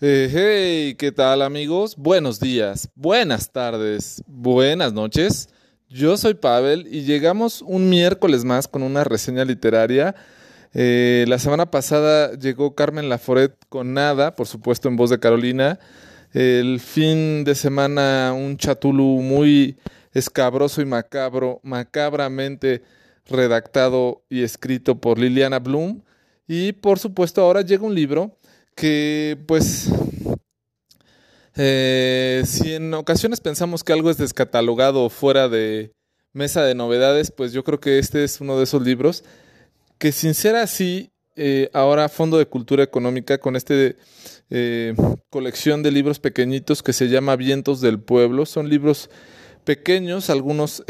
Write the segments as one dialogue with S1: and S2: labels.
S1: Eh, hey, ¿qué tal amigos? Buenos días, buenas tardes, buenas noches. Yo soy Pavel y llegamos un miércoles más con una reseña literaria. Eh, la semana pasada llegó Carmen Laforet con nada, por supuesto en voz de Carolina. El fin de semana un chatulu muy escabroso y macabro, macabramente redactado y escrito por Liliana Bloom. Y por supuesto ahora llega un libro que pues eh, si en ocasiones pensamos que algo es descatalogado fuera de mesa de novedades, pues yo creo que este es uno de esos libros que sin ser así, eh, ahora Fondo de Cultura Económica con este eh, colección de libros pequeñitos que se llama Vientos del Pueblo, son libros pequeños, algunos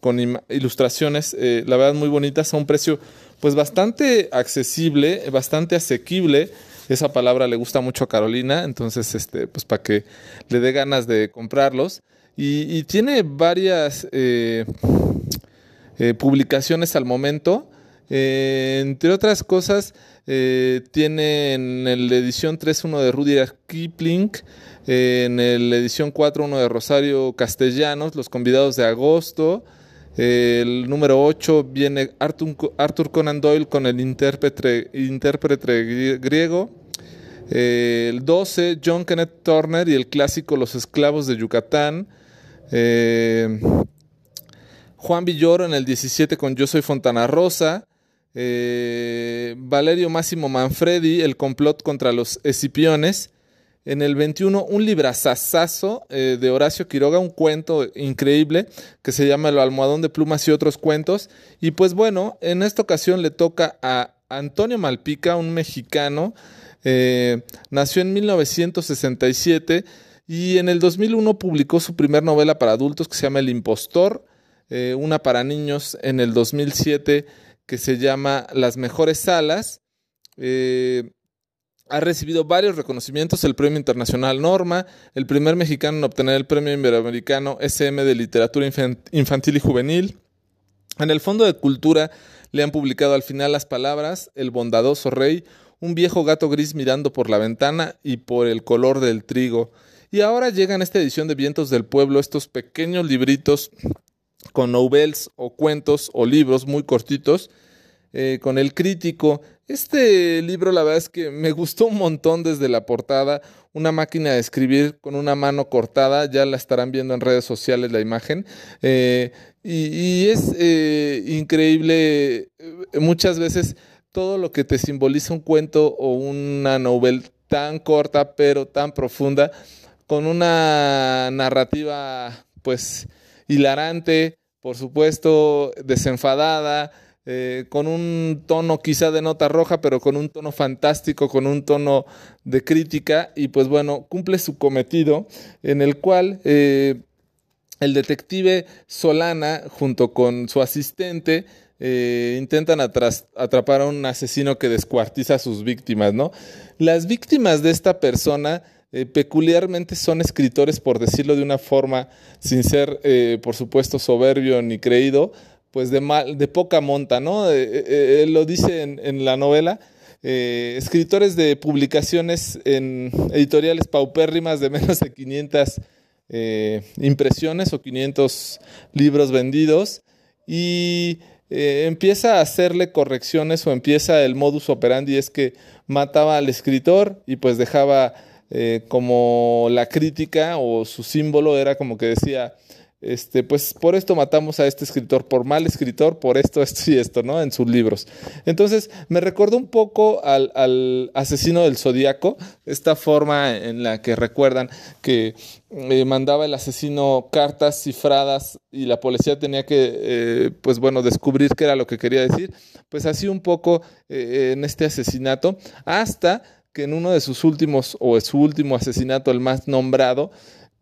S1: con ilustraciones, la verdad muy bonitas, a un precio pues bastante accesible, bastante asequible esa palabra le gusta mucho a Carolina, entonces, este, pues para que le dé ganas de comprarlos. Y, tiene varias eh, eh, publicaciones al momento. Eh, entre otras cosas, tiene en la edición 3 de Rudyard Kipling, en la edición 4 uno de Rosario Castellanos, Los convidados de agosto. El número 8 viene Arthur, Conan Doyle con el intérprete, griego. El 12, John Kenneth Turner y el clásico Los esclavos de Yucatán. Eh, Juan Villoro en el 17 con Yo soy Fontana Rosa. Eh, Valerio Máximo Manfredi, El complot contra los escipiones. En el 21, un librazazazo eh, de Horacio Quiroga, un cuento increíble que se llama El almohadón de plumas y otros cuentos. Y pues bueno, en esta ocasión le toca a Antonio Malpica, un mexicano. Eh, nació en 1967 y en el 2001 publicó su primer novela para adultos que se llama El Impostor, eh, una para niños en el 2007 que se llama Las Mejores Salas. Ha recibido varios reconocimientos, el Premio Internacional Norma, el primer mexicano en obtener el Premio Iberoamericano SM de Literatura Infantil y Juvenil. En el Fondo de Cultura le han publicado al final las palabras El bondadoso rey, un viejo gato gris mirando por la ventana y por el color del trigo. Y ahora llegan esta edición de Vientos del Pueblo, estos pequeños libritos con novels o cuentos o libros muy cortitos, eh, con el crítico. Este libro la verdad es que me gustó un montón desde la portada, una máquina de escribir con una mano cortada, ya la estarán viendo en redes sociales la imagen, eh, y, es eh, increíble muchas veces todo lo que te simboliza un cuento o una novela tan corta pero tan profunda, con una narrativa pues hilarante, por supuesto, desenfadada, eh, con un tono quizá de nota roja, pero con un tono fantástico, con un tono de crítica, y pues bueno, cumple su cometido, en el cual eh, el detective Solana, junto con su asistente, eh, intentan atrapar a un asesino que descuartiza a sus víctimas, ¿no? Las víctimas de esta persona peculiarmente son escritores, por decirlo de una forma, sin ser, por supuesto, soberbio ni creído, pues de, mal, de poca monta, ¿no? Eh, eh, él lo dice en, la novela. Eh, escritores de publicaciones en editoriales paupérrimas de menos de 500 impresiones o 500 libros vendidos y empieza a hacerle correcciones o empieza el modus operandi es que mataba al escritor y pues dejaba como la crítica o su símbolo era como que decía este, pues por esto matamos a este escritor, por mal escritor, por esto, esto y esto, ¿no? En sus libros. Entonces, me recordó un poco al, asesino del zodiaco, esta forma en la que recuerdan que eh, mandaba el asesino cartas cifradas y la policía tenía que, eh, pues bueno, descubrir qué era lo que quería decir. Pues así un poco eh, en este asesinato, hasta que en uno de sus últimos, o su último asesinato, el más nombrado,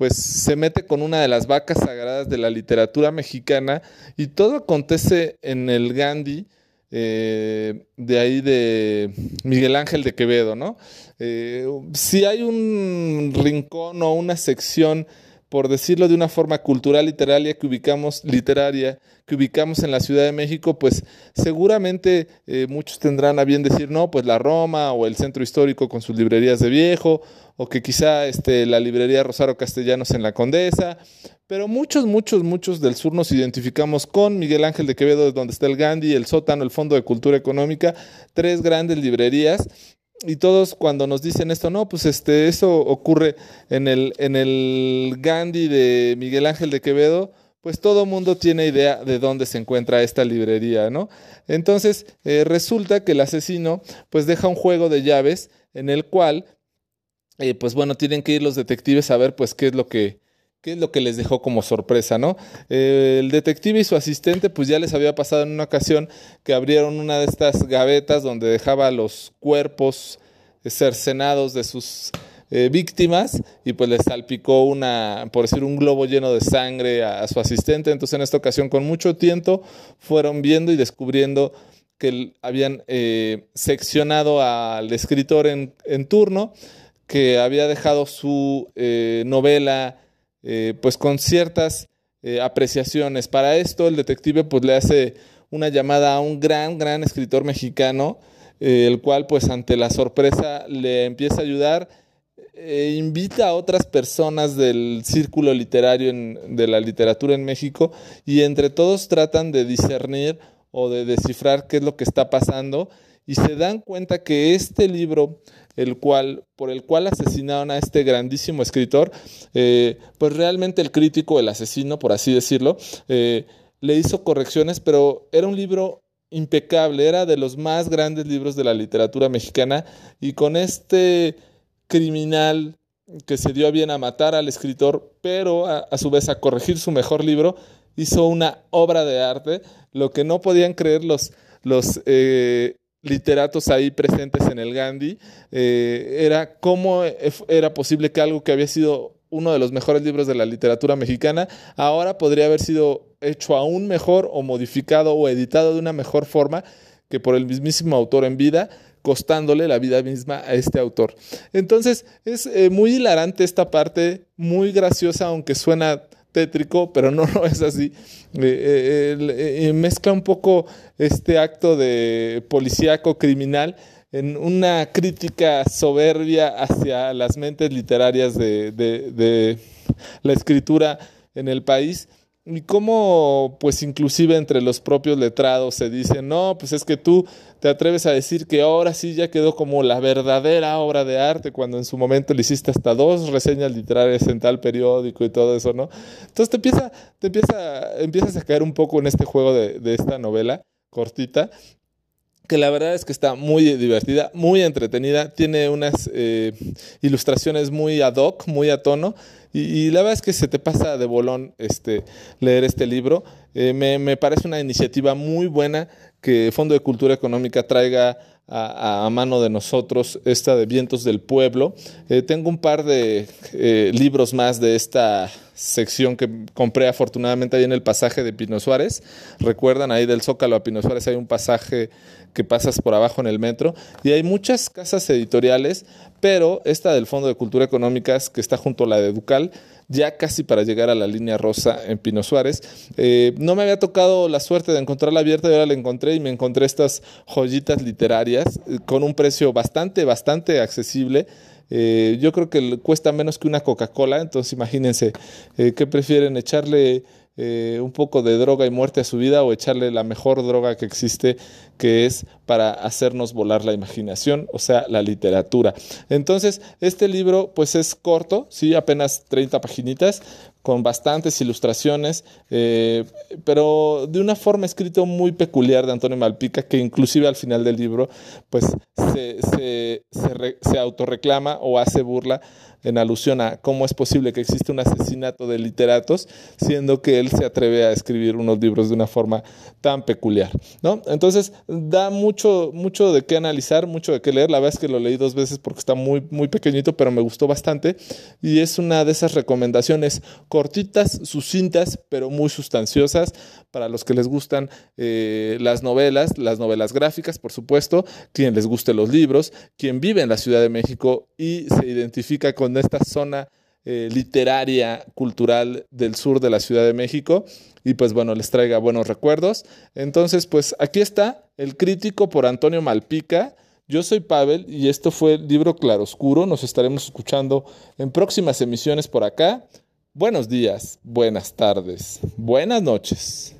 S1: pues se mete con una de las vacas sagradas de la literatura mexicana y todo acontece en el Gandhi, eh, de ahí de Miguel Ángel de Quevedo, ¿no? Eh, si hay un rincón o una sección por decirlo de una forma cultural literaria que ubicamos, literaria, que ubicamos en la Ciudad de México, pues seguramente eh, muchos tendrán a bien decir, no, pues la Roma o el centro histórico con sus librerías de viejo, o que quizá este, la librería Rosario Castellanos en la Condesa, pero muchos, muchos, muchos del sur nos identificamos con Miguel Ángel de Quevedo, donde está el Gandhi, el sótano, el Fondo de Cultura Económica, tres grandes librerías y todos cuando nos dicen esto, no, pues este, eso ocurre en el, en el Gandhi de Miguel Ángel de Quevedo, pues todo mundo tiene idea de dónde se encuentra esta librería, ¿no? Entonces, eh, resulta que el asesino, pues deja un juego de llaves en el cual, eh, pues bueno, tienen que ir los detectives a ver, pues, qué es lo que, ¿Qué es lo que les dejó como sorpresa, no? Eh, el detective y su asistente, pues ya les había pasado en una ocasión que abrieron una de estas gavetas donde dejaba los cuerpos cercenados de sus eh, víctimas y pues les salpicó una, por decir, un globo lleno de sangre a, su asistente. Entonces en esta ocasión, con mucho tiempo, fueron viendo y descubriendo que habían eh, seccionado al escritor en, turno, que había dejado su novela eh, pues con ciertas eh, apreciaciones. Para esto el detective pues le hace una llamada a un gran, gran escritor mexicano, eh, el cual pues ante la sorpresa le empieza a ayudar e invita a otras personas del círculo literario de la literatura en México y entre todos tratan de discernir o de descifrar qué es lo que está pasando y se dan cuenta que este libro el cual, por el cual asesinaron a este grandísimo escritor, eh, pues realmente el crítico, el asesino, por así decirlo, eh, le hizo correcciones, pero era un libro impecable, era de los más grandes libros de la literatura mexicana y con este criminal que se dio a bien a matar al escritor, pero a, su vez a corregir su mejor libro, hizo una obra de arte, lo que no podían creer los, los eh, literatos ahí presentes en el Gandhi, eh, era cómo era posible que algo que había sido uno de los mejores libros de la literatura mexicana, ahora podría haber sido hecho aún mejor o modificado o editado de una mejor forma que por el mismísimo autor en vida, costándole la vida misma a este autor. Entonces, es eh, muy hilarante esta parte, muy graciosa, aunque suena tétrico, pero no, no es así. Eh, eh, eh, mezcla un poco este acto de policíaco criminal en una crítica soberbia hacia las mentes literarias de, de la escritura en el país y cómo, pues inclusive entre los propios letrados se dice, no, pues es que tú te atreves a decir que ahora sí ya quedó como la verdadera obra de arte, cuando en su momento le hiciste hasta dos reseñas literarias en tal periódico y todo eso, ¿no? Entonces te empieza, te empieza, empiezas a caer un poco en este juego de, de esta novela cortita que la verdad es que está muy divertida, muy entretenida, tiene unas eh, ilustraciones muy ad hoc, muy a tono, y, la verdad es que se te pasa de bolón este, leer este libro. Eh, me, me, parece una iniciativa muy buena que Fondo de Cultura Económica traiga a, mano de nosotros esta de Vientos del Pueblo. Eh, tengo un par de libros más de esta sección que compré afortunadamente ahí en el pasaje de Pino Suárez. Recuerdan, ahí del Zócalo a Pino Suárez hay un pasaje que pasas por abajo en el metro y hay muchas casas editoriales, pero esta del Fondo de Cultura Económicas que está junto a la de Ducal, ya casi para llegar a la línea rosa en Pino Suárez. Eh, no me había tocado la suerte de encontrarla abierta y ahora la encontré y me encontré estas joyitas literarias eh, con un precio bastante, bastante accesible. Eh, yo creo que cuesta menos que una Coca-Cola, entonces imagínense, eh, ¿qué prefieren? ¿Echarle eh, un poco de droga y muerte a su vida o echarle la mejor droga que existe, que es para hacernos volar la imaginación, o sea, la literatura. Entonces, este libro pues es corto, sí, apenas 30 paginitas, con bastantes ilustraciones, eh, pero de una forma escrito muy peculiar de Antonio Malpica, que inclusive al final del libro pues se, se, se, se autorreclama o hace burla en alusión a cómo es posible que existe un asesinato de literatos, siendo que él se atreve a escribir unos libros de una forma tan peculiar, ¿no? Entonces, da mucho, mucho de qué analizar, mucho de qué leer. La verdad es que lo leí dos veces porque está muy, muy pequeñito, pero me gustó bastante. Y es una de esas recomendaciones cortitas, sucintas, pero muy sustanciosas para los que les gustan eh, las novelas, las novelas gráficas, por supuesto, quien les guste los libros, quien vive en la Ciudad de México y se identifica con esta zona eh, literaria, cultural del sur de la Ciudad de México y pues bueno, les traiga buenos recuerdos. Entonces, pues aquí está El crítico por Antonio Malpica. Yo soy Pavel y esto fue el libro Claroscuro. Nos estaremos escuchando en próximas emisiones por acá. Buenos días, buenas tardes, buenas noches.